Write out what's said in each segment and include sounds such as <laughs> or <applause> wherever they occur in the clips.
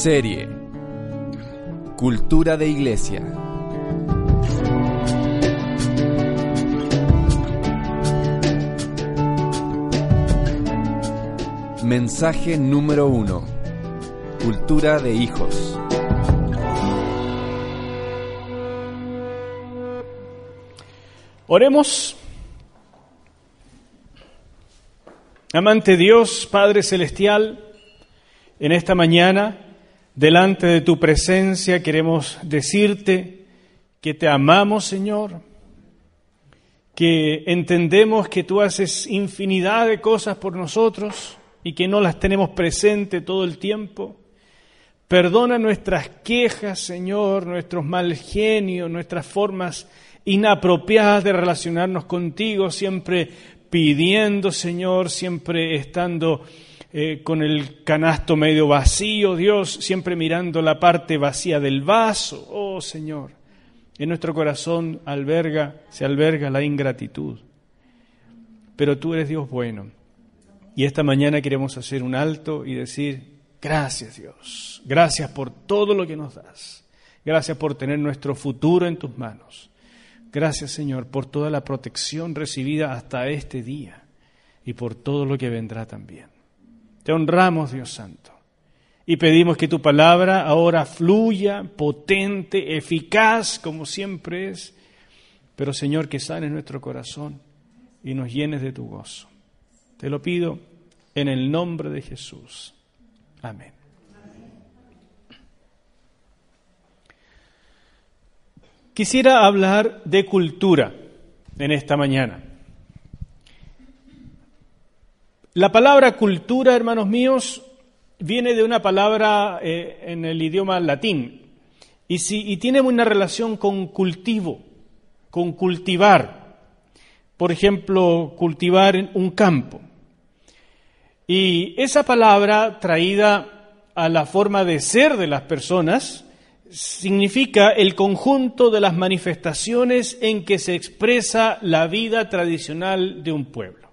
Serie Cultura de Iglesia. Mensaje número uno. Cultura de hijos. Oremos. Amante Dios, Padre Celestial, en esta mañana, delante de tu presencia, queremos decirte que te amamos, Señor, que entendemos que tú haces infinidad de cosas por nosotros y que no las tenemos presente todo el tiempo. Perdona nuestras quejas, Señor, nuestros mal genios, nuestras formas inapropiadas de relacionarnos contigo, siempre pidiendo, Señor, siempre estando eh, con el canasto medio vacío, Dios, siempre mirando la parte vacía del vaso. Oh, Señor, en nuestro corazón alberga, se alberga la ingratitud. Pero tú eres Dios bueno. Y esta mañana queremos hacer un alto y decir, gracias Dios, gracias por todo lo que nos das. Gracias por tener nuestro futuro en tus manos. Gracias, Señor, por toda la protección recibida hasta este día y por todo lo que vendrá también. Te honramos, Dios Santo, y pedimos que tu palabra ahora fluya, potente, eficaz, como siempre es, pero, Señor, que sanes nuestro corazón y nos llenes de tu gozo. Te lo pido en el nombre de Jesús. Amén. Quisiera hablar de cultura en esta mañana. La palabra cultura, hermanos míos, viene de una palabra eh, en el idioma latín y, y tiene una relación con cultivo, con cultivar. Por ejemplo, cultivar un campo. Y esa palabra traída a la forma de ser de las personas, significa el conjunto de las manifestaciones en que se expresa la vida tradicional de un pueblo.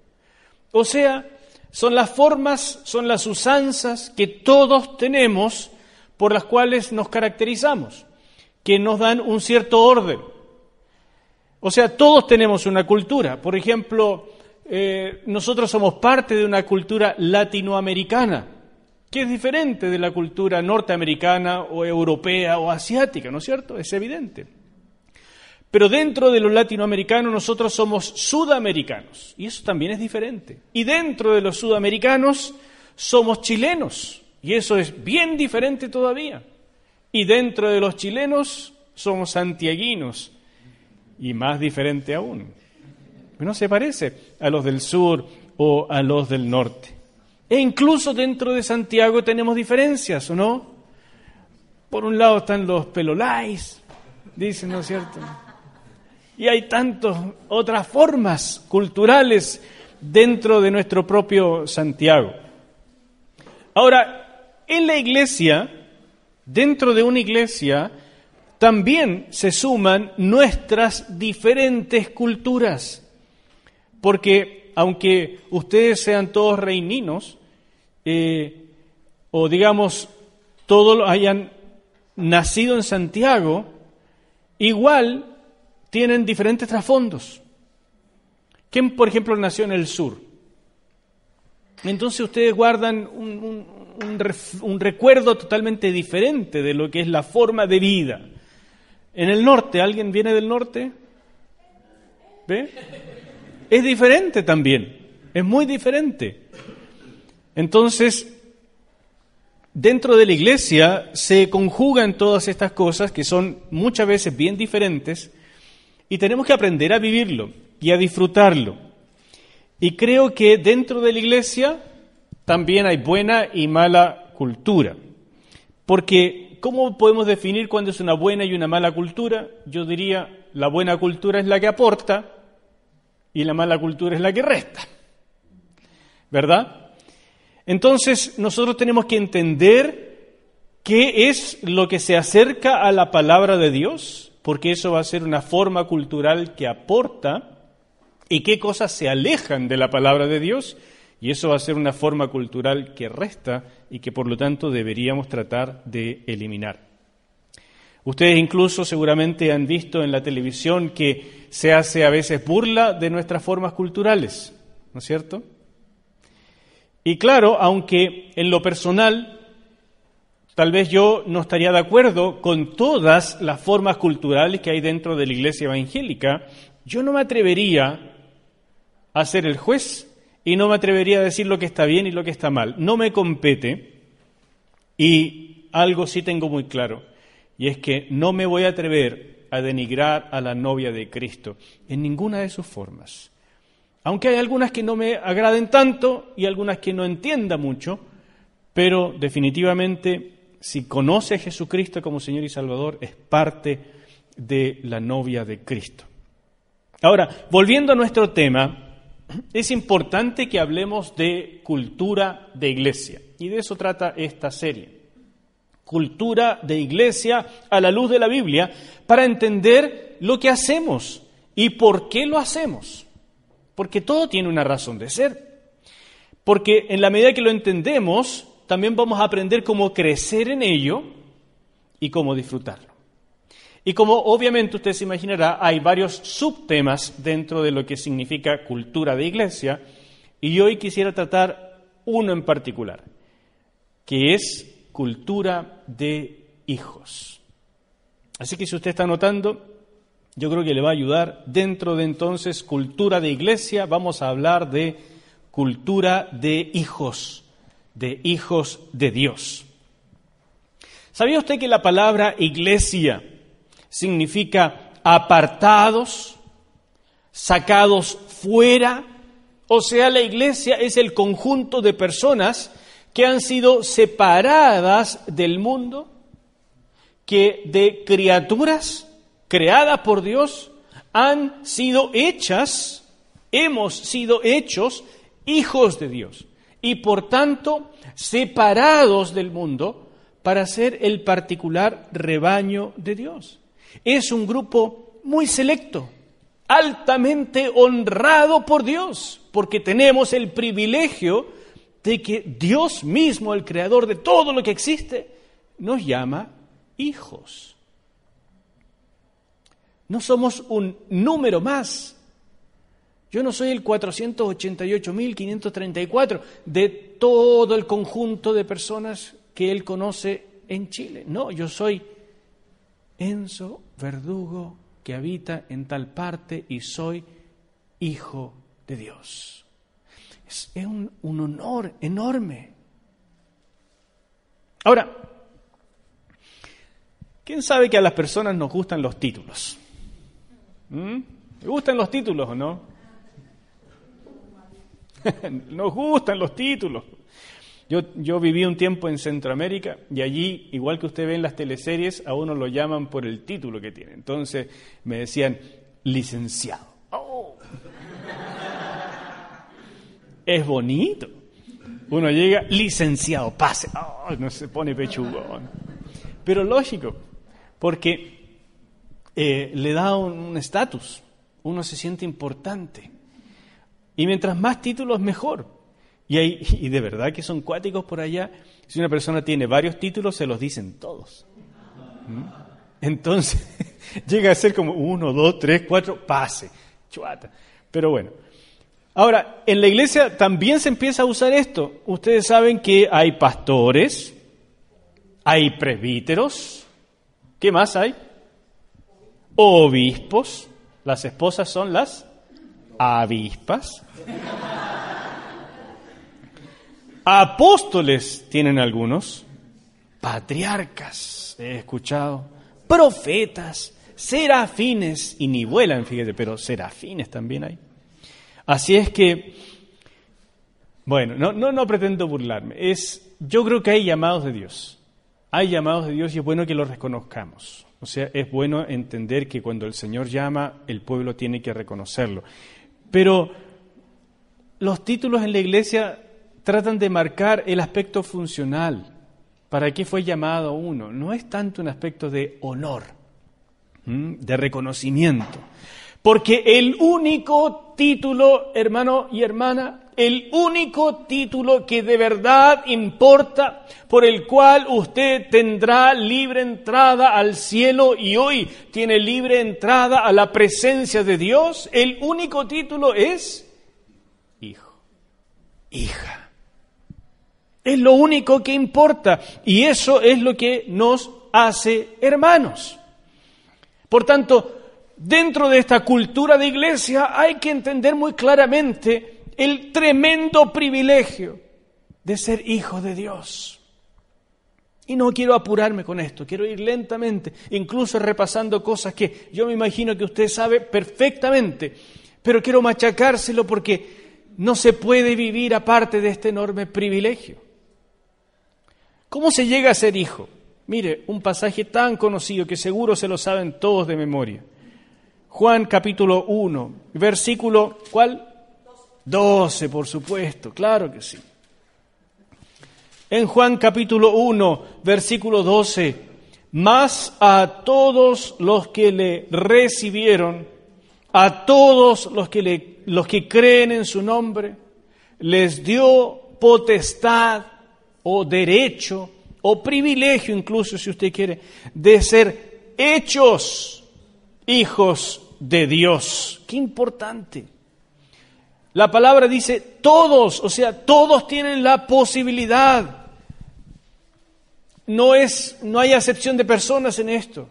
O sea, son las formas, son las usanzas que todos tenemos por las cuales nos caracterizamos, que nos dan un cierto orden. O sea, todos tenemos una cultura. Por ejemplo, eh, nosotros somos parte de una cultura latinoamericana que es diferente de la cultura norteamericana o europea o asiática, ¿no es cierto? Es evidente. Pero dentro de los latinoamericanos nosotros somos sudamericanos y eso también es diferente. Y dentro de los sudamericanos somos chilenos y eso es bien diferente todavía. Y dentro de los chilenos somos santiaguinos y más diferente aún. No se parece a los del sur o a los del norte. E incluso dentro de Santiago tenemos diferencias, ¿o no? Por un lado están los pelolais, dicen, ¿no es cierto? Y hay tantas otras formas culturales dentro de nuestro propio Santiago. Ahora, en la iglesia, dentro de una iglesia, también se suman nuestras diferentes culturas. Porque aunque ustedes sean todos reininos, eh, o digamos, todos hayan nacido en Santiago, igual tienen diferentes trasfondos. ¿Quién, por ejemplo, nació en el sur? Entonces ustedes guardan un, recuerdo totalmente diferente de lo que es la forma de vida. En el norte, ¿alguien viene del norte? ¿Ve? Es diferente también, es muy diferente. Entonces, dentro de la iglesia se conjugan todas estas cosas que son muchas veces bien diferentes y tenemos que aprender a vivirlo y a disfrutarlo. Y creo que dentro de la iglesia también hay buena y mala cultura. Porque, ¿cómo podemos definir cuándo es una buena y una mala cultura? Yo diría, la buena cultura es la que aporta y la mala cultura es la que resta. ¿Verdad? Entonces, nosotros tenemos que entender qué es lo que se acerca a la palabra de Dios, porque eso va a ser una forma cultural que aporta y qué cosas se alejan de la palabra de Dios y eso va a ser una forma cultural que resta y que por lo tanto deberíamos tratar de eliminar. Ustedes incluso seguramente han visto en la televisión que se hace a veces burla de nuestras formas culturales, ¿no es cierto? Y claro, aunque en lo personal tal vez yo no estaría de acuerdo con todas las formas culturales que hay dentro de la iglesia evangélica, yo no me atrevería a ser el juez y no me atrevería a decir lo que está bien y lo que está mal. No me compete y algo sí tengo muy claro, y es que no me voy a atrever a denigrar a la novia de Cristo en ninguna de sus formas. Aunque hay algunas que no me agraden tanto y algunas que no entienda mucho, pero definitivamente si conoce a Jesucristo como Señor y Salvador es parte de la novia de Cristo. Ahora, volviendo a nuestro tema, es importante que hablemos de cultura de iglesia. Y de eso trata esta serie. Cultura de iglesia a la luz de la Biblia para entender lo que hacemos y por qué lo hacemos. Porque todo tiene una razón de ser. Porque en la medida que lo entendemos, también vamos a aprender cómo crecer en ello y cómo disfrutarlo. Y como obviamente usted se imaginará, hay varios subtemas dentro de lo que significa cultura de iglesia, y hoy quisiera tratar uno en particular, que es cultura de hijos. Así que si usted está notando, yo creo que le va a ayudar. Dentro de entonces cultura de iglesia, vamos a hablar de cultura de hijos, de hijos de Dios. ¿Sabía usted que la palabra iglesia significa apartados, sacados fuera, o sea, la iglesia es el conjunto de personas que han sido separadas del mundo, que de criaturas creadas por Dios han sido hechas, hemos sido hechos hijos de Dios y por tanto separados del mundo para ser el particular rebaño de Dios. Es un grupo muy selecto, altamente honrado por Dios, porque tenemos el privilegio de que Dios mismo, el creador de todo lo que existe, nos llama hijos. No somos un número más. Yo no soy el 488.534 de todo el conjunto de personas que Él conoce en Chile. No, yo soy Enzo Verdugo, que habita en tal parte y soy hijo de Dios. Es, un, honor enorme. Ahora, ¿quién sabe que a las personas nos gustan los títulos? ¿Mm? ¿Me gustan los títulos o no? <laughs> nos gustan los títulos. Yo, yo viví un tiempo en Centroamérica y allí, igual que usted ve en las teleseries, a uno lo llaman por el título que tiene. Entonces me decían, licenciado. Oh. es bonito. Uno llega, licenciado, pase. Oh, no se pone pechugón. Pero lógico, porque eh, le da un estatus. Uno se siente importante. Y mientras más títulos, mejor. Y, hay, <laughs> y de verdad que son cuáticos por allá. Si una persona tiene varios títulos, se los dicen todos. ¿Mm? Entonces, <laughs> llega a ser como uno, dos, tres, cuatro, pase, chuata. Pero bueno. Ahora, en la iglesia también se empieza a usar esto. Ustedes saben que hay pastores, hay presbíteros, ¿qué más hay? Obispos, las esposas son las avispas. Apóstoles tienen algunos, patriarcas, he escuchado, profetas, serafines, y ni vuelan, fíjate, pero serafines también hay. Así es que, bueno, no, no, no pretendo burlarme, es, yo creo que hay llamados de Dios, hay llamados de Dios y es bueno que los reconozcamos. O sea, es bueno entender que cuando el Señor llama, el pueblo tiene que reconocerlo. Pero los títulos en la iglesia tratan de marcar el aspecto funcional. ¿Para qué fue llamado uno? No es tanto un aspecto de honor, de reconocimiento. Porque el único título, hermano y hermana, el único título que de verdad importa, por el cual usted tendrá libre entrada al cielo y hoy tiene libre entrada a la presencia de Dios, el único título es hijo, hija. Es lo único que importa y eso es lo que nos hace hermanos. Por tanto, dentro de esta cultura de iglesia hay que entender muy claramente el tremendo privilegio de ser hijo de Dios. Y no quiero apurarme con esto, quiero ir lentamente, incluso repasando cosas que yo me imagino que usted sabe perfectamente, pero quiero machacárselo porque no se puede vivir aparte de este enorme privilegio. ¿Cómo se llega a ser hijo? Mire, un pasaje tan conocido que seguro se lo saben todos de memoria. Juan capítulo 1, versículo, ¿cuál? 12, por supuesto, claro que sí. En Juan capítulo 1, versículo 12, más a todos los que le recibieron, a todos los que, le, los que creen en su nombre, les dio potestad o derecho o privilegio incluso si usted quiere, de ser hechos hijos de Dios. Qué importante. La palabra dice todos, o sea, todos tienen la posibilidad. No es no hay acepción de personas en esto.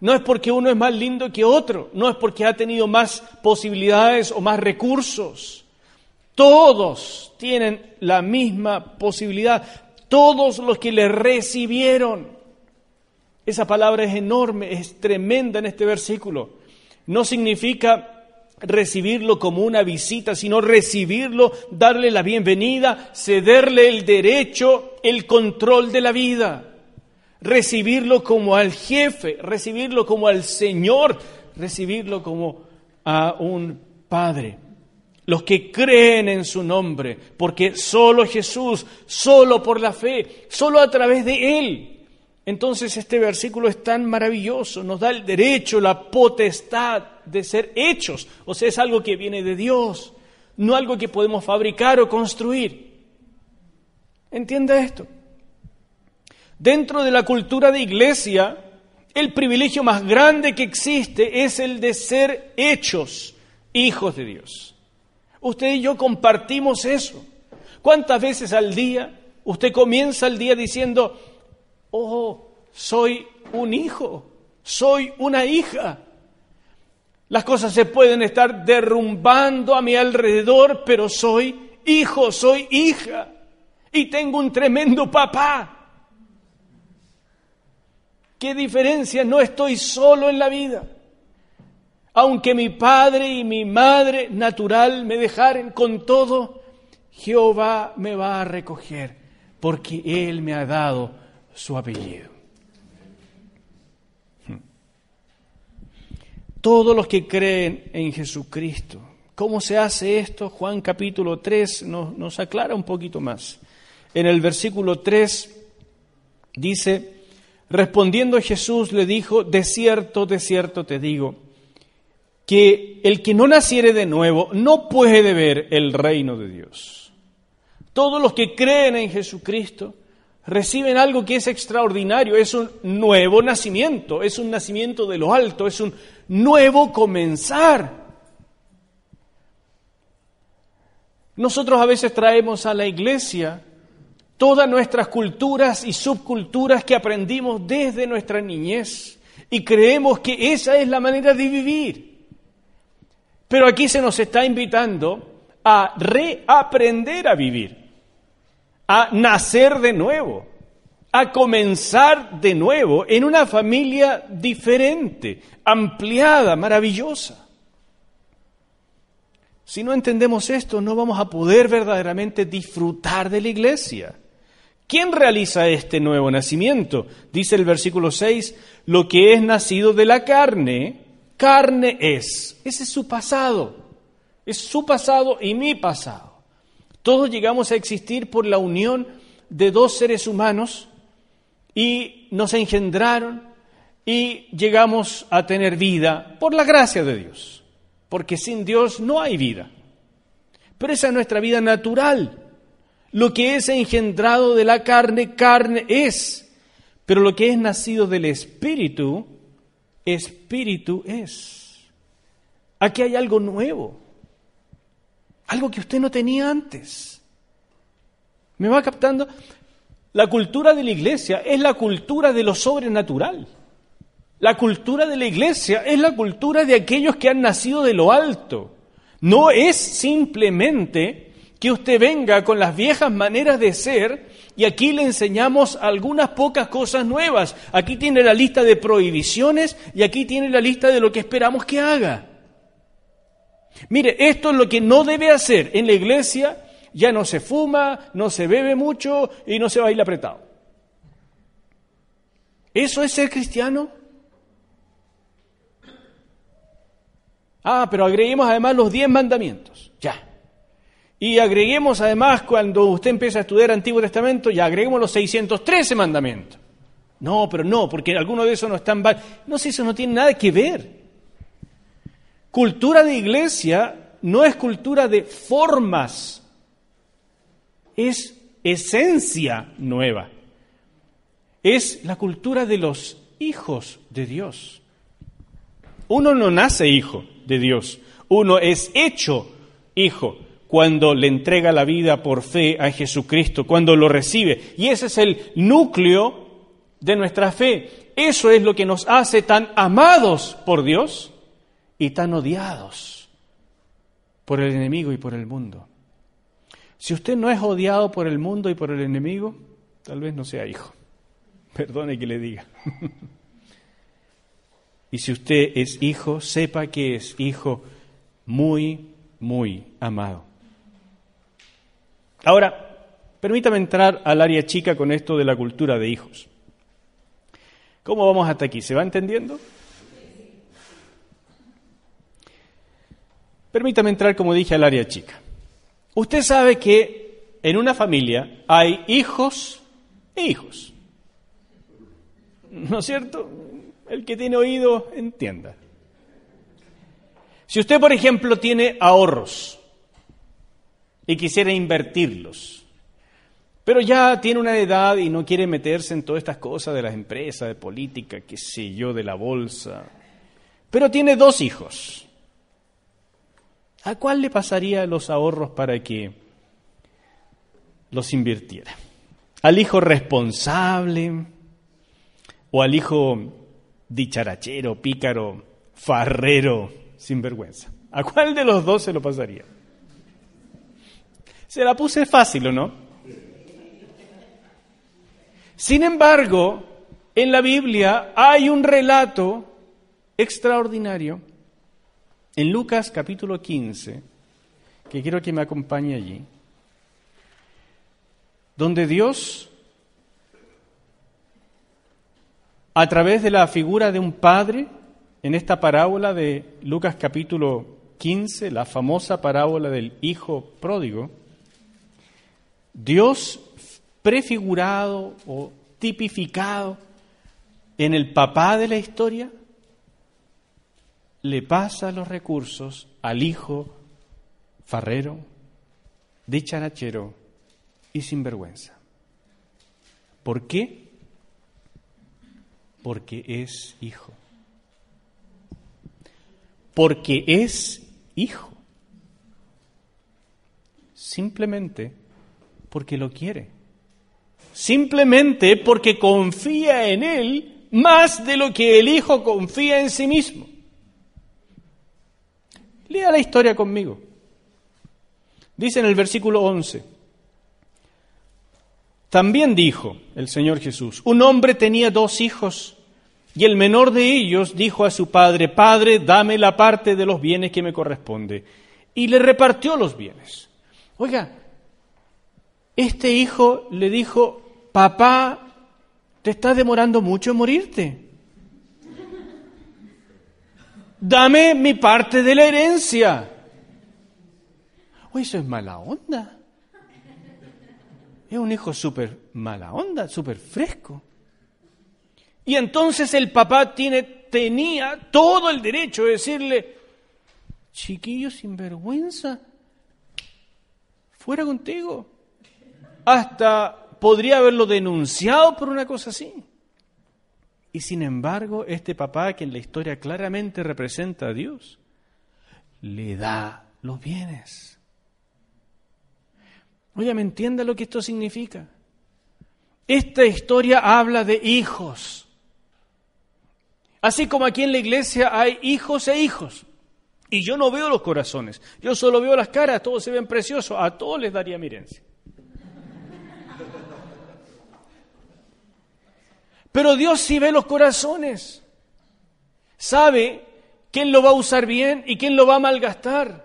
No es porque uno es más lindo que otro, no es porque ha tenido más posibilidades o más recursos. Todos tienen la misma posibilidad, todos los que le recibieron. Esa palabra es enorme, es tremenda en este versículo. No significa recibirlo como una visita, sino recibirlo, darle la bienvenida, cederle el derecho, el control de la vida, recibirlo como al jefe, recibirlo como al Señor, recibirlo como a un Padre. Los que creen en su nombre, porque solo Jesús, solo por la fe, solo a través de Él entonces este versículo es tan maravilloso, nos da el derecho, la potestad de ser hechos, o sea, es algo que viene de Dios, no algo que podemos fabricar o construir. ¿Entiende esto? Dentro de la cultura de iglesia, el privilegio más grande que existe es el de ser hechos hijos de Dios. Usted y yo compartimos eso. ¿Cuántas veces al día usted comienza el día diciendo, oh, soy un hijo, soy una hija. Las cosas se pueden estar derrumbando a mi alrededor, pero soy hijo, soy hija. Y tengo un tremendo papá. ¿Qué diferencia? No estoy solo en la vida. Aunque mi padre y mi madre natural me dejaren con todo, Jehová me va a recoger, porque Él me ha dado su apellido. Todos los que creen en Jesucristo. ¿Cómo se hace esto? Juan capítulo 3 nos, aclara un poquito más. En el versículo 3 dice, respondiendo Jesús le dijo, de cierto, de cierto te digo, que el que no naciere de nuevo no puede ver el reino de Dios. Todos los que creen en Jesucristo reciben algo que es extraordinario, es un nuevo nacimiento, es un nacimiento de lo alto, es un nuevo comenzar. Nosotros a veces traemos a la iglesia todas nuestras culturas y subculturas que aprendimos desde nuestra niñez y creemos que esa es la manera de vivir. Pero aquí se nos está invitando a reaprender a vivir a nacer de nuevo, a comenzar de nuevo en una familia diferente, ampliada, maravillosa. Si no entendemos esto, no vamos a poder verdaderamente disfrutar de la iglesia. ¿Quién realiza este nuevo nacimiento? Dice el versículo 6, lo que es nacido de la carne, carne es. Ese es su pasado. Es su pasado y mi pasado. Todos llegamos a existir por la unión de dos seres humanos y nos engendraron y llegamos a tener vida por la gracia de Dios porque sin Dios no hay vida. Pero esa es nuestra vida natural. Lo que es engendrado de la carne, carne es. Pero lo que es nacido del Espíritu, Espíritu es. Aquí hay algo nuevo. Algo que usted no tenía antes. ¿Me va captando? La cultura de la iglesia es la cultura de lo sobrenatural. La cultura de la iglesia es la cultura de aquellos que han nacido de lo alto. No es simplemente que usted venga con las viejas maneras de ser y aquí le enseñamos algunas pocas cosas nuevas. Aquí tiene la lista de prohibiciones y aquí tiene la lista de lo que esperamos que haga. Mire, esto es lo que no debe hacer en la iglesia. Ya no se fuma, no se bebe mucho y no se baila apretado. ¿Eso es ser cristiano? Ah, pero agreguemos además los diez mandamientos. Ya. Y agreguemos además, cuando usted empieza a estudiar Antiguo Testamento, ya agreguemos los 613 mandamientos. No, pero no, porque algunos de esos no están... No sé, eso no tiene nada que ver. Cultura de iglesia no es cultura de formas, es esencia nueva. Es la cultura de los hijos de Dios. Uno no nace hijo, de Dios. Uno es hecho hijo cuando le entrega la vida por fe a Jesucristo, cuando lo recibe. Y ese es el núcleo de nuestra fe. Eso es lo que nos hace tan amados por Dios y tan odiados por el enemigo y por el mundo. Si usted no es odiado por el mundo y por el enemigo, tal vez no sea hijo. <laughs> Perdone que le diga. <laughs> Y si usted es hijo, sepa que es hijo muy, muy amado. Ahora, permítame entrar al área chica con esto de la cultura de hijos. ¿Cómo vamos hasta aquí? ¿Se va entendiendo? Permítame entrar, como dije, al área chica. Usted sabe que en una familia hay hijos e hijos. ¿No es cierto? El que tiene oído, entienda. Si usted, por ejemplo, tiene ahorros y quisiera invertirlos, pero ya tiene una edad y no quiere meterse en todas estas cosas de las empresas, de política, qué sé yo, de la bolsa, pero tiene dos hijos, ¿a cuál le pasaría los ahorros para que los invirtiera? ¿Al hijo responsable o al hijo dicharachero, pícaro, farrero, sinvergüenza. ¿A cuál de los dos se lo pasaría? Se la puse fácil, ¿o no? Sin embargo, en la Biblia hay un relato extraordinario en Lucas capítulo 15, que quiero que me acompañe allí, donde Dios a través de la figura de un padre en esta parábola de Lucas capítulo 15, la famosa parábola del hijo pródigo, Dios prefigurado o tipificado en el papá de la historia, le pasa los recursos al hijo farrero, dicharachero y sinvergüenza. ¿Por qué? Porque es hijo. Porque es hijo. Simplemente porque lo quiere. Simplemente porque confía en él más de lo que el hijo confía en sí mismo. Lea la historia conmigo. Dice en el versículo 11, También dijo el Señor Jesús, un hombre tenía dos hijos y el menor de ellos dijo a su padre, Padre, dame la parte de los bienes que me corresponde. Y le repartió los bienes. Oiga, este hijo le dijo, papá, te estás demorando mucho en morirte. Dame mi parte de la herencia. Oye, eso es mala onda. Es un hijo súper mala onda, súper fresco. Y entonces el papá tiene, tenía todo el derecho de decirle, chiquillo sin vergüenza, fuera contigo. Hasta podría haberlo denunciado por una cosa así. Y sin embargo, este papá, que en la historia claramente representa a Dios, le da los bienes. Oye, ¿me entiende lo que esto significa? Esta historia habla de hijos. Así como aquí en la iglesia hay hijos e hijos. Y yo no veo los corazones, yo solo veo las caras, todos se ven preciosos, a todos les daría mi herencia. Pero Dios sí ve los corazones, sabe quién lo va a usar bien y quién lo va a malgastar,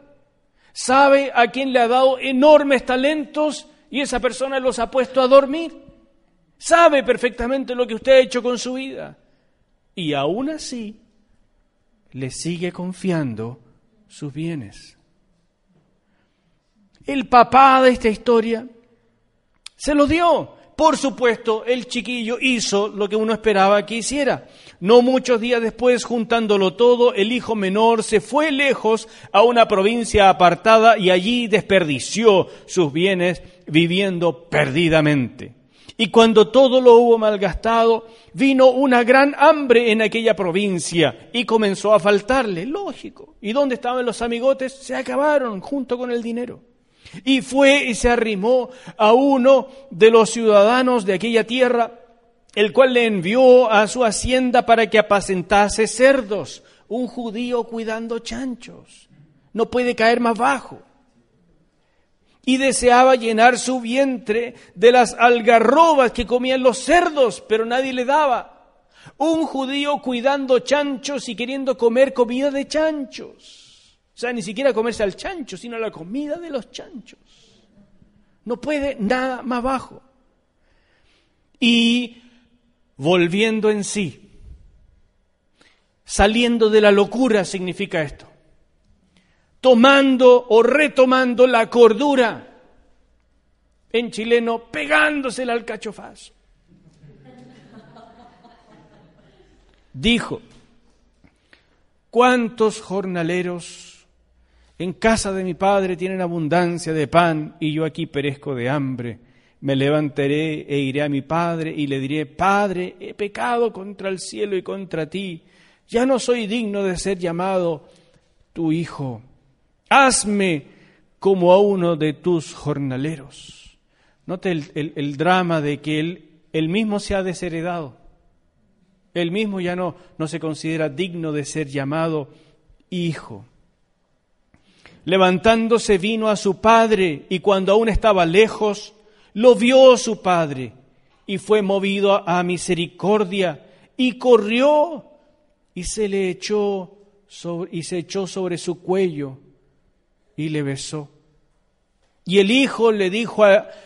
sabe a quién le ha dado enormes talentos y esa persona los ha puesto a dormir, sabe perfectamente lo que usted ha hecho con su vida y aún así le sigue confiando sus bienes. El papá de esta historia se lo dio. Por supuesto, el chiquillo hizo lo que uno esperaba que hiciera. No muchos días después, juntándolo todo, el hijo menor se fue lejos a una provincia apartada y allí desperdició sus bienes viviendo perdidamente. Y cuando todo lo hubo malgastado, vino una gran hambre en aquella provincia y comenzó a faltarle, lógico. ¿Y dónde estaban los amigotes? Se acabaron junto con el dinero. Y fue y se arrimó a uno de los ciudadanos de aquella tierra, el cual le envió a su hacienda para que apacentase cerdos, un judío cuidando chanchos. No puede caer más bajo y deseaba llenar su vientre de las algarrobas que comían los cerdos, pero nadie le daba. Un judío cuidando chanchos y queriendo comer comida de chanchos. O sea, ni siquiera comerse al chancho, sino la comida de los chanchos. No puede nada más bajo. Y volviendo en sí, saliendo de la locura significa esto tomando o retomando la cordura. En chileno, pegándosela al cachofazo. Dijo, ¿cuántos jornaleros en casa de mi padre tienen abundancia de pan y yo aquí perezco de hambre? Me levantaré e iré a mi padre y le diré, Padre, he pecado contra el cielo y contra ti, ya no soy digno de ser llamado tu hijo hazme como a uno de tus jornaleros. Note el, drama de que él, él, mismo se ha desheredado. Él mismo ya no, no se considera digno de ser llamado hijo. Levantándose vino a su padre y cuando aún estaba lejos, lo vio su padre y fue movido a misericordia y corrió y se le echó y se echó sobre su cuello y le besó. Y el hijo le dijo,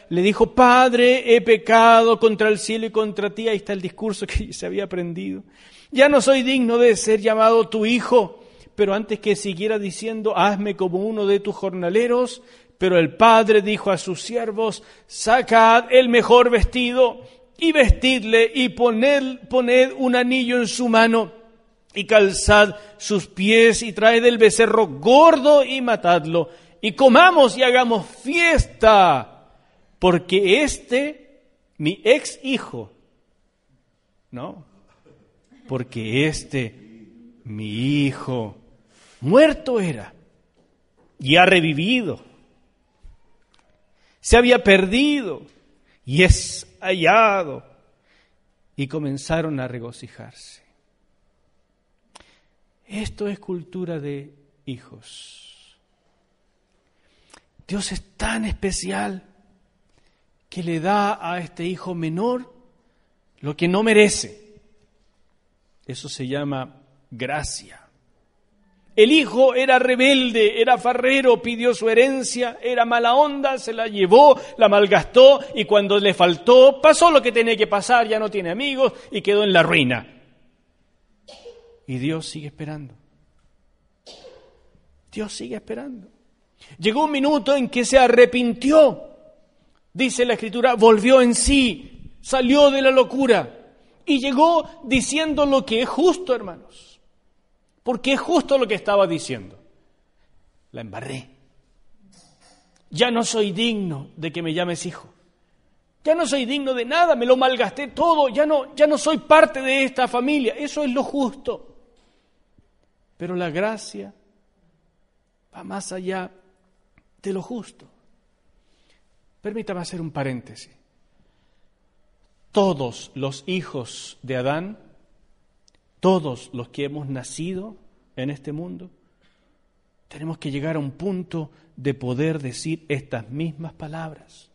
le dijo, Padre, he pecado contra el cielo y contra ti. Ahí está el discurso que <laughs> se había aprendido. Ya no soy digno de ser llamado tu hijo. Pero antes que siguiera diciendo, hazme como uno de tus jornaleros, pero el padre dijo a sus siervos, sacad el mejor vestido y vestidle y poned, poned un anillo en su mano y calzad sus pies y traed el becerro gordo y matadlo. Y comamos y hagamos fiesta, porque este, mi ex hijo, no, porque este, mi hijo, muerto era y ha revivido, se había perdido y es hallado, y comenzaron a regocijarse. Esto es cultura de hijos. Dios es tan especial que le da a este hijo menor lo que no merece. Eso se llama gracia. El hijo era rebelde, era farrero, pidió su herencia, era mala onda, se la llevó, la malgastó y cuando le faltó, pasó lo que tenía que pasar, ya no tiene amigos y quedó en la ruina. Y Dios sigue esperando. Dios sigue esperando. Llegó un minuto en que se arrepintió. Dice la escritura, volvió en sí, salió de la locura y llegó diciendo lo que es justo, hermanos. Porque es justo lo que estaba diciendo. La embarré. Ya no soy digno de que me llames hijo. Ya no soy digno de nada, me lo malgasté todo, ya no, ya no soy parte de esta familia. Eso es lo justo. Pero la gracia va más allá de lo justo. Permítame hacer un paréntesis. Todos los hijos de Adán, todos los que hemos nacido en este mundo, tenemos que llegar a un punto de poder decir estas mismas palabras.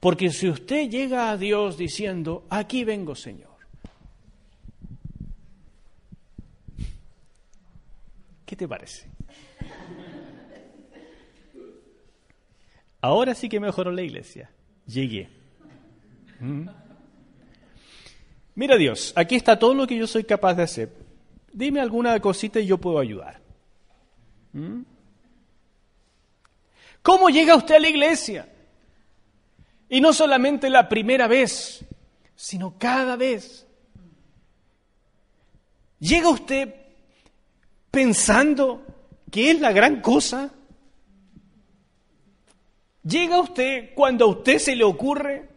Porque si usted llega a Dios diciendo, aquí vengo Señor, ¿qué te parece? Ahora sí que mejoró la iglesia. Llegué. ¿Mm? Mira Dios, aquí está todo lo que yo soy capaz de hacer. Dime alguna cosita y yo puedo ayudar. ¿Mm? ¿Cómo llega usted a la iglesia? Y no solamente la primera vez, sino cada vez. ¿Llega usted pensando que es la gran cosa? ¿Llega usted cuando a usted se le ocurre?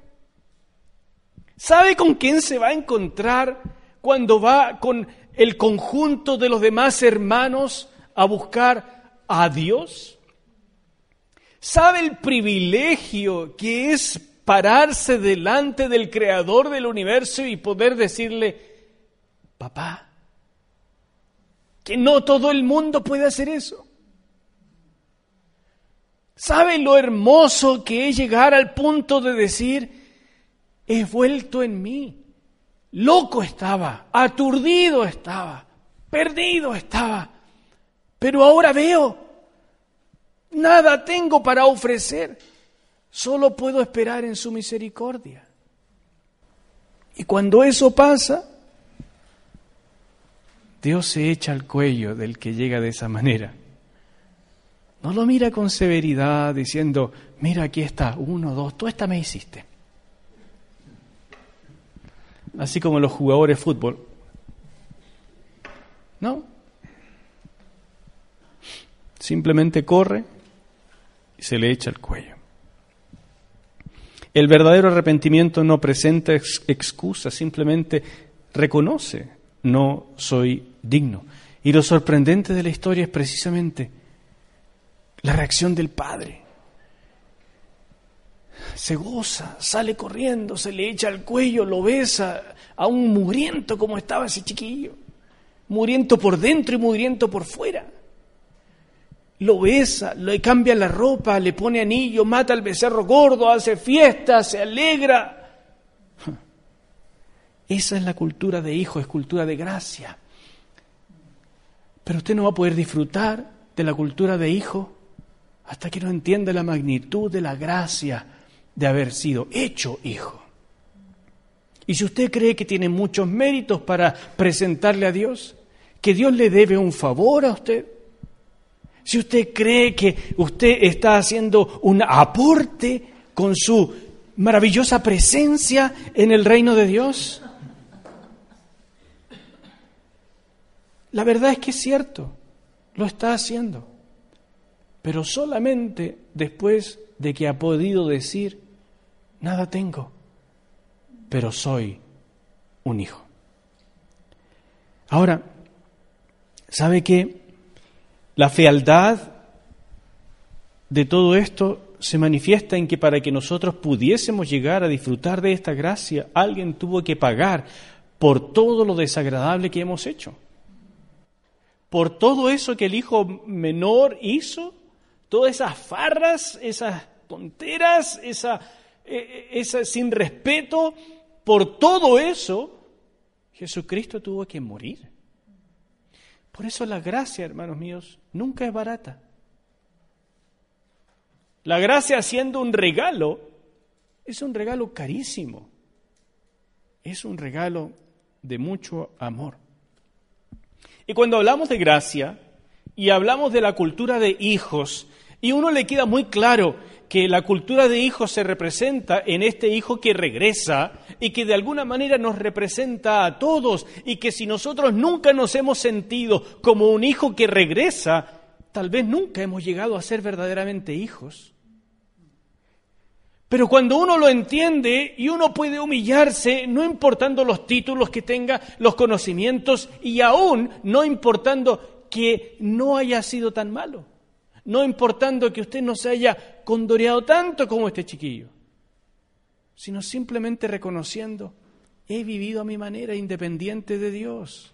¿Sabe con quién se va a encontrar cuando va con el conjunto de los demás hermanos a buscar a Dios? ¿Sabe el privilegio que es pararse delante del creador del universo y poder decirle, papá, que no todo el mundo puede hacer eso? ¿Sabe lo hermoso que es llegar al punto de decir, he vuelto en mí? Loco estaba, aturdido estaba, perdido estaba, pero ahora veo, nada tengo para ofrecer, solo puedo esperar en su misericordia. Y cuando eso pasa, Dios se echa al cuello del que llega de esa manera. No lo mira con severidad diciendo, mira aquí está, uno, dos, tú esta me hiciste. Así como los jugadores de fútbol. No. Simplemente corre y se le echa el cuello. El verdadero arrepentimiento no presenta excusa, simplemente reconoce, no soy digno. Y lo sorprendente de la historia es precisamente la reacción del padre. Se goza, sale corriendo, se le echa al cuello, lo besa, a un muriento como estaba ese chiquillo. Muriento por dentro y muriento por fuera. Lo besa, le cambia la ropa, le pone anillo, mata al becerro gordo, hace fiesta, se alegra. <laughs> Esa es la cultura de hijo, es cultura de gracia. Pero usted no va a poder disfrutar de la cultura de hijo hasta que no entienda la magnitud de la gracia de haber sido hecho hijo. Y si usted cree que tiene muchos méritos para presentarle a Dios, que Dios le debe un favor a usted, si usted cree que usted está haciendo un aporte con su maravillosa presencia en el reino de Dios, la verdad es que es cierto, lo está haciendo. Pero solamente después de que ha podido decir, nada tengo, pero soy un hijo. Ahora, ¿sabe qué? La fealdad de todo esto se manifiesta en que para que nosotros pudiésemos llegar a disfrutar de esta gracia, alguien tuvo que pagar por todo lo desagradable que hemos hecho. Por todo eso que el hijo menor hizo, todas esas farras, esas tonteras, esa esa, sin respeto por todo eso, Jesucristo tuvo que morir. Por eso la gracia, hermanos míos, nunca es barata. La gracia siendo un regalo, es un regalo carísimo. Es un regalo de mucho amor. Y cuando hablamos de gracia y hablamos de la cultura de hijos, y uno le queda muy claro que la cultura de hijos se representa en este hijo que regresa y que de alguna manera nos representa a todos y que si nosotros nunca nos hemos sentido como un hijo que regresa, tal vez nunca hemos llegado a ser verdaderamente hijos. Pero cuando uno lo entiende y uno puede humillarse, no importando los títulos que tenga, los conocimientos y aún no importando que no haya sido tan malo no importando que usted no se haya condoreado tanto como este chiquillo, sino simplemente reconociendo, he vivido a mi manera independiente de Dios,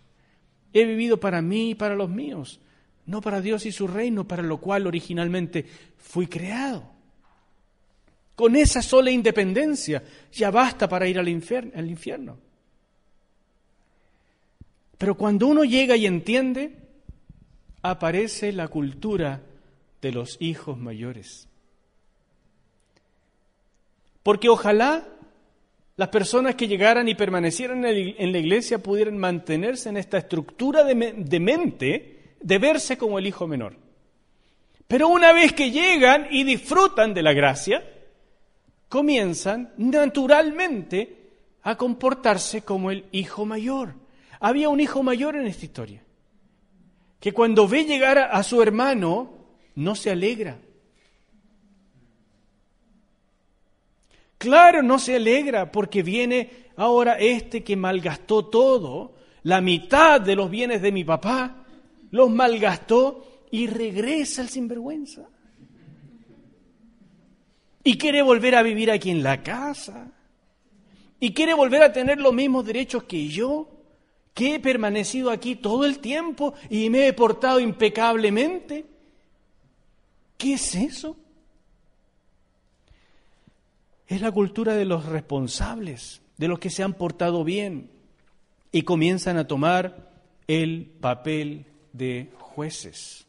he vivido para mí y para los míos, no para Dios y su reino, para lo cual originalmente fui creado. Con esa sola independencia ya basta para ir al infierno. Al infierno. Pero cuando uno llega y entiende, aparece la cultura de los hijos mayores. Porque ojalá las personas que llegaran y permanecieran en la iglesia pudieran mantenerse en esta estructura de, mente de verse como el hijo menor. Pero una vez que llegan y disfrutan de la gracia, comienzan naturalmente a comportarse como el hijo mayor. Había un hijo mayor en esta historia, que cuando ve llegar a su hermano, no se alegra. Claro, no se alegra porque viene ahora este que malgastó todo, la mitad de los bienes de mi papá, los malgastó y regresa al sinvergüenza. Y quiere volver a vivir aquí en la casa. Y quiere volver a tener los mismos derechos que yo, que he permanecido aquí todo el tiempo y me he portado impecablemente. ¿Qué es eso? Es la cultura de los responsables, de los que se han portado bien y comienzan a tomar el papel de jueces.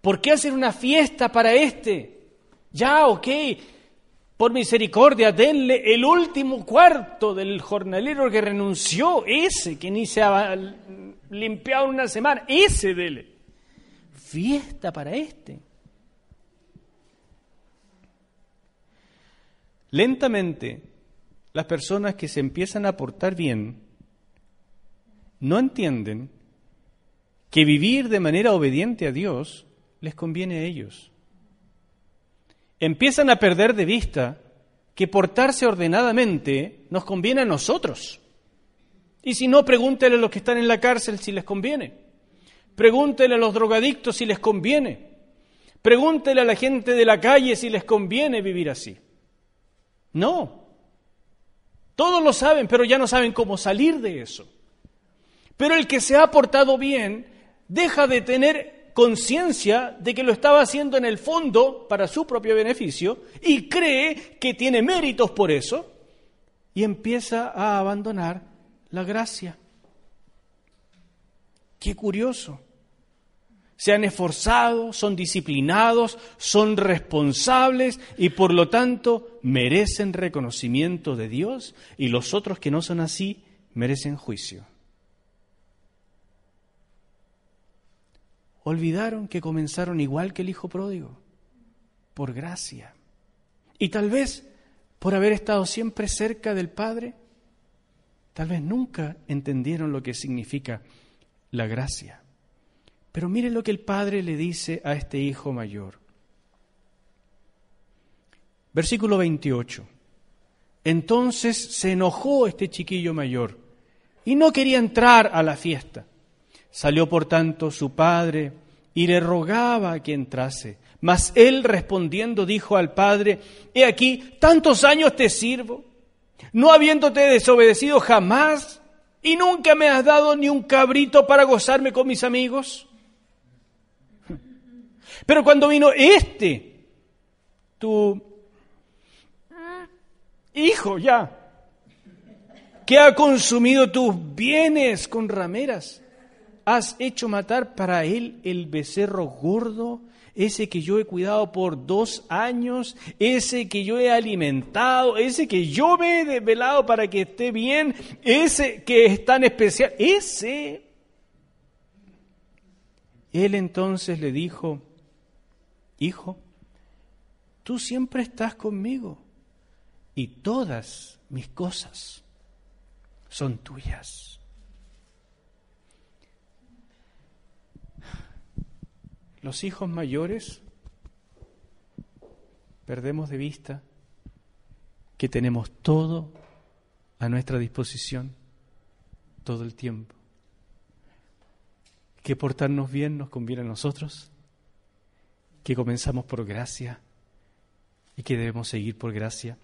¿Por qué hacer una fiesta para este? Ya, ok, por misericordia, denle el último cuarto del jornalero que renunció, ese que ni se ha limpiado una semana, ese dele fiesta para este. Lentamente, las personas que se empiezan a portar bien no entienden que vivir de manera obediente a Dios les conviene a ellos. Empiezan a perder de vista que portarse ordenadamente nos conviene a nosotros. Y si no, pregúntele a los que están en la cárcel si les conviene. Pregúntele a los drogadictos si les conviene. Pregúntele a la gente de la calle si les conviene vivir así. No. Todos lo saben, pero ya no saben cómo salir de eso. Pero el que se ha portado bien deja de tener conciencia de que lo estaba haciendo en el fondo para su propio beneficio y cree que tiene méritos por eso y empieza a abandonar la gracia. Qué curioso se han esforzado, son disciplinados, son responsables y por lo tanto merecen reconocimiento de Dios y los otros que no son así merecen juicio. Olvidaron que comenzaron igual que el Hijo Pródigo, por gracia. Y tal vez por haber estado siempre cerca del Padre, tal vez nunca entendieron lo que significa la gracia. Pero mire lo que el padre le dice a este hijo mayor. Versículo 28. Entonces se enojó este chiquillo mayor y no quería entrar a la fiesta. Salió por tanto su padre y le rogaba que entrase. Mas él respondiendo dijo al padre, He aquí, tantos años te sirvo, no habiéndote desobedecido jamás, y nunca me has dado ni un cabrito para gozarme con mis amigos. Pero cuando vino este, tu hijo ya, que ha consumido tus bienes con rameras, has hecho matar para él el becerro gordo, ese que yo he cuidado por dos años, ese que yo he alimentado, ese que yo me he desvelado para que esté bien, ese que es tan especial, ese. Él entonces le dijo, hijo, tú siempre estás conmigo y todas mis cosas son tuyas. Los hijos mayores perdemos de vista que tenemos todo a nuestra disposición todo el tiempo. Que portarnos bien nos conviene a nosotros, que comenzamos por gracia y que debemos seguir por gracia.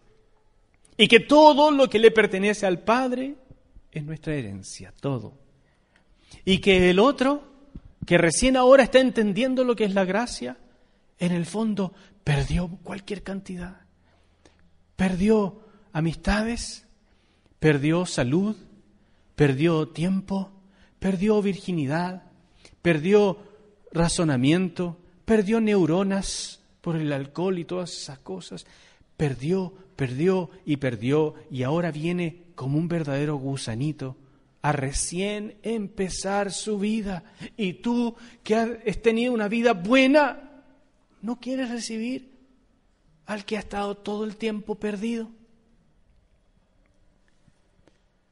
Y que todo lo que le pertenece al Padre es nuestra herencia, todo. Y que el otro, que recién ahora está entendiendo lo que es la gracia, en el fondo perdió cualquier cantidad. Perdió amistades, perdió salud, perdió tiempo, perdió virginidad, perdió razonamiento, perdió neuronas, por el alcohol y todas esas cosas. Perdió, perdió y perdió y ahora viene como un verdadero gusanito a recién empezar su vida. Y tú que has tenido una vida buena, no quieres recibir al que ha estado todo el tiempo perdido.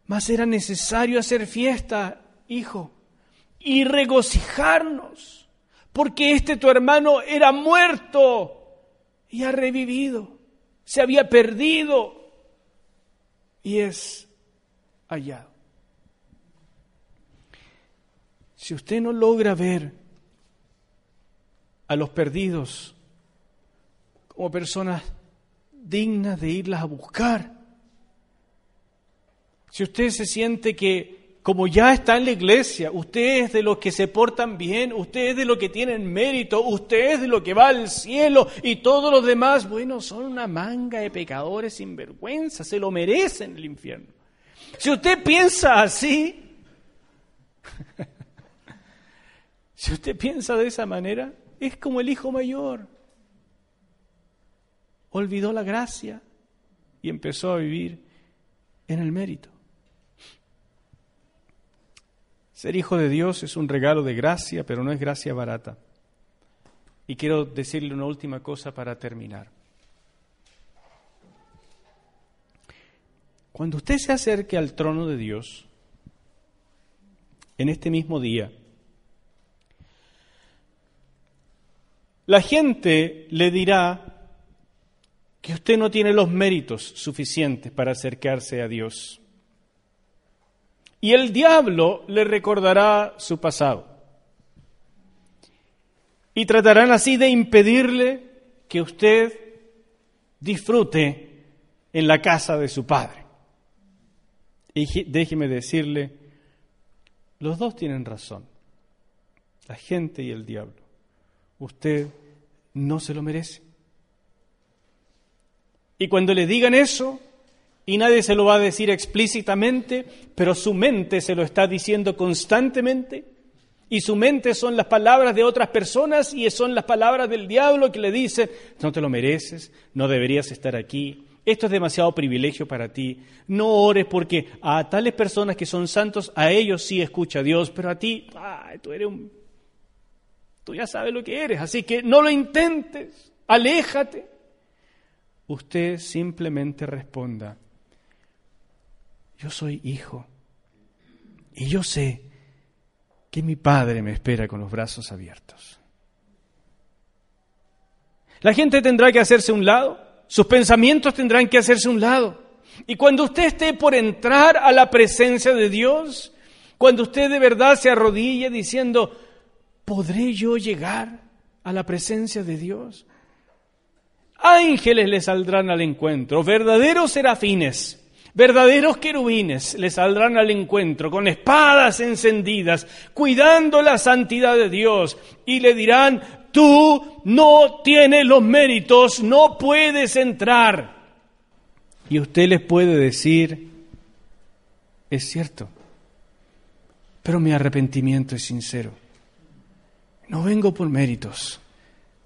Mas era necesario hacer fiesta, hijo, y regocijarnos porque este tu hermano era muerto y ha revivido, se había perdido y es hallado. Si usted no logra ver a los perdidos como personas dignas de irlas a buscar, si usted se siente que como ya está en la iglesia, usted es de los que se portan bien, usted es de los que tienen mérito, usted es de los que va al cielo y todos los demás, bueno, son una manga de pecadores sin vergüenza, se lo merecen el infierno. Si usted piensa así, <laughs> si usted piensa de esa manera, es como el hijo mayor. Olvidó la gracia y empezó a vivir en el mérito. Ser hijo de Dios es un regalo de gracia, pero no es gracia barata. Y quiero decirle una última cosa para terminar. Cuando usted se acerque al trono de Dios, en este mismo día, la gente le dirá que usted no tiene los méritos suficientes para acercarse a Dios y el diablo le recordará su pasado. Y tratarán así de impedirle que usted disfrute en la casa de su padre. Y déjeme decirle, los dos tienen razón, la gente y el diablo. Usted no se lo merece. Y cuando le digan eso, y nadie se lo va a decir explícitamente, pero su mente se lo está diciendo constantemente. Y su mente son las palabras de otras personas y son las palabras del diablo que le dicen, no te lo mereces, no deberías estar aquí, esto es demasiado privilegio para ti, no ores porque a tales personas que son santos, a ellos sí escucha Dios, pero a ti, ay, tú eres un... Tú ya sabes lo que eres, así que no lo intentes, aléjate. Usted simplemente responda, yo soy hijo y yo sé que mi Padre me espera con los brazos abiertos. La gente tendrá que hacerse un lado, sus pensamientos tendrán que hacerse un lado. Y cuando usted esté por entrar a la presencia de Dios, cuando usted de verdad se arrodille diciendo, ¿podré yo llegar a la presencia de Dios? Ángeles le saldrán al encuentro, verdaderos serafines Verdaderos querubines le saldrán al encuentro con espadas encendidas, cuidando la santidad de Dios, y le dirán, tú no tienes los méritos, no puedes entrar. Y usted les puede decir, es cierto, pero mi arrepentimiento es sincero. No vengo por méritos,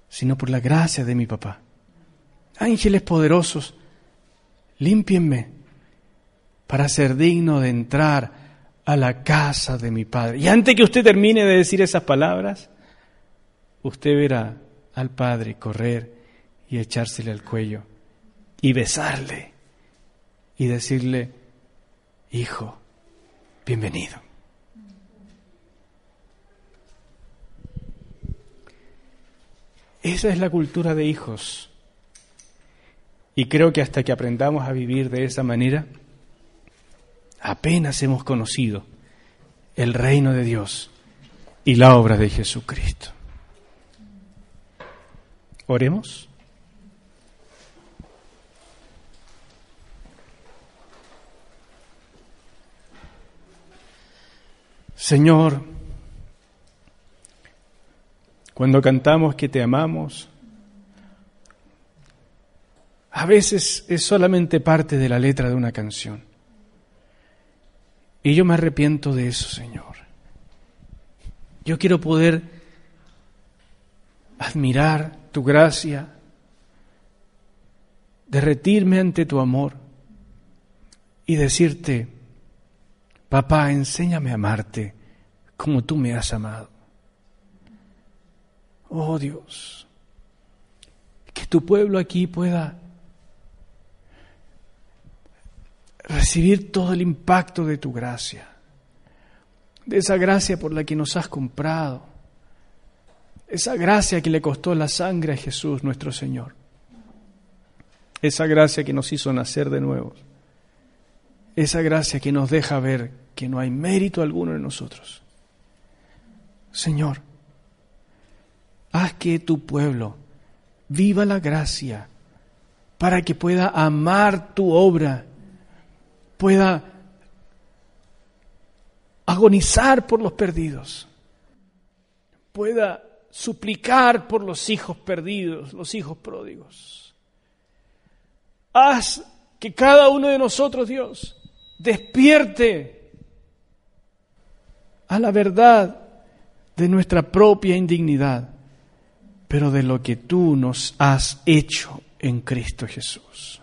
sino por la gracia de mi papá. Ángeles poderosos, límpienme para ser digno de entrar a la casa de mi Padre. Y antes que usted termine de decir esas palabras, usted verá al Padre correr y echársele al cuello y besarle y decirle, Hijo, bienvenido. Esa es la cultura de hijos. Y creo que hasta que aprendamos a vivir de esa manera, apenas hemos conocido el reino de Dios y la obra de Jesucristo. Oremos. Señor, cuando cantamos que te amamos, a veces es solamente parte de la letra de una canción. Y yo me arrepiento de eso, Señor. Yo quiero poder admirar tu gracia, derretirme ante tu amor y decirte, papá, enséñame a amarte como tú me has amado. Oh Dios, que tu pueblo aquí pueda recibir todo el impacto de tu gracia, de esa gracia por la que nos has comprado, esa gracia que le costó la sangre a Jesús nuestro Señor, esa gracia que nos hizo nacer de nuevo, esa gracia que nos deja ver que no hay mérito alguno en nosotros. Señor, haz que tu pueblo viva la gracia para que pueda amar tu obra pueda agonizar por los perdidos, pueda suplicar por los hijos perdidos, los hijos pródigos. Haz que cada uno de nosotros, Dios, despierte a la verdad de nuestra propia indignidad, pero de lo que tú nos has hecho en Cristo Jesús.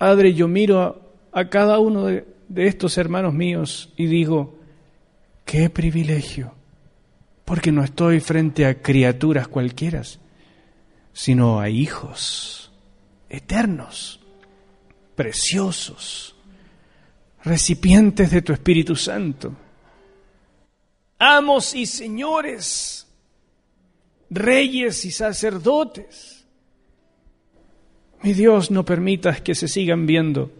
Padre, yo miro a, cada uno de, estos hermanos míos y digo, qué privilegio, porque no estoy frente a criaturas cualquiera, sino a hijos eternos, preciosos, recipientes de tu Espíritu Santo, amos y señores, reyes y sacerdotes mi Dios, no permitas que se sigan viendo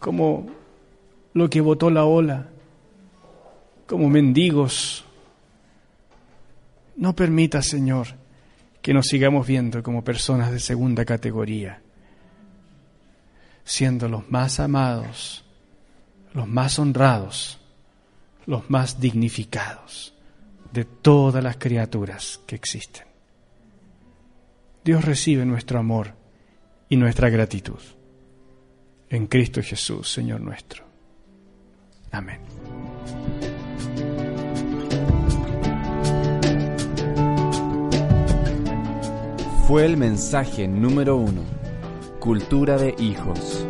como lo que botó la ola, como mendigos. No permitas, Señor, que nos sigamos viendo como personas de segunda categoría, siendo los más amados, los más honrados, los más dignificados de todas las criaturas que existen. Dios recibe nuestro amor y nuestra gratitud. En Cristo Jesús, Señor nuestro. Amén. Fue el mensaje número uno, Cultura de Hijos